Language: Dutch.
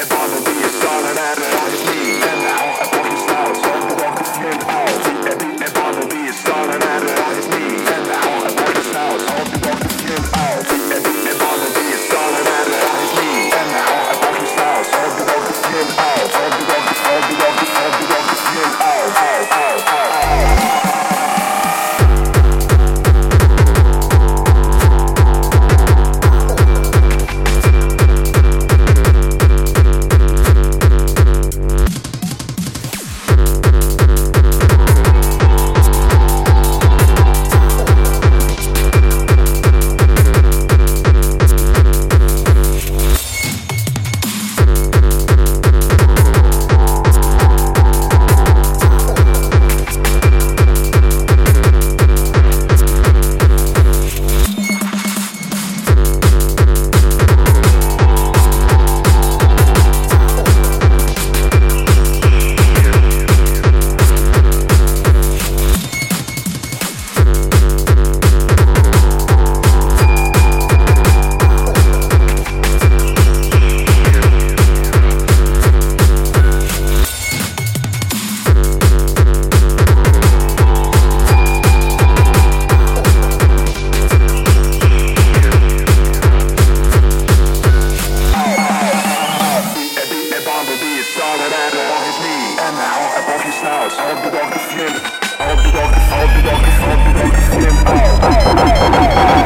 and wanna be a star and I just need and now. I'll be back, I'll be back, I'll be back, I'll be back, I'll the back, I'll the back,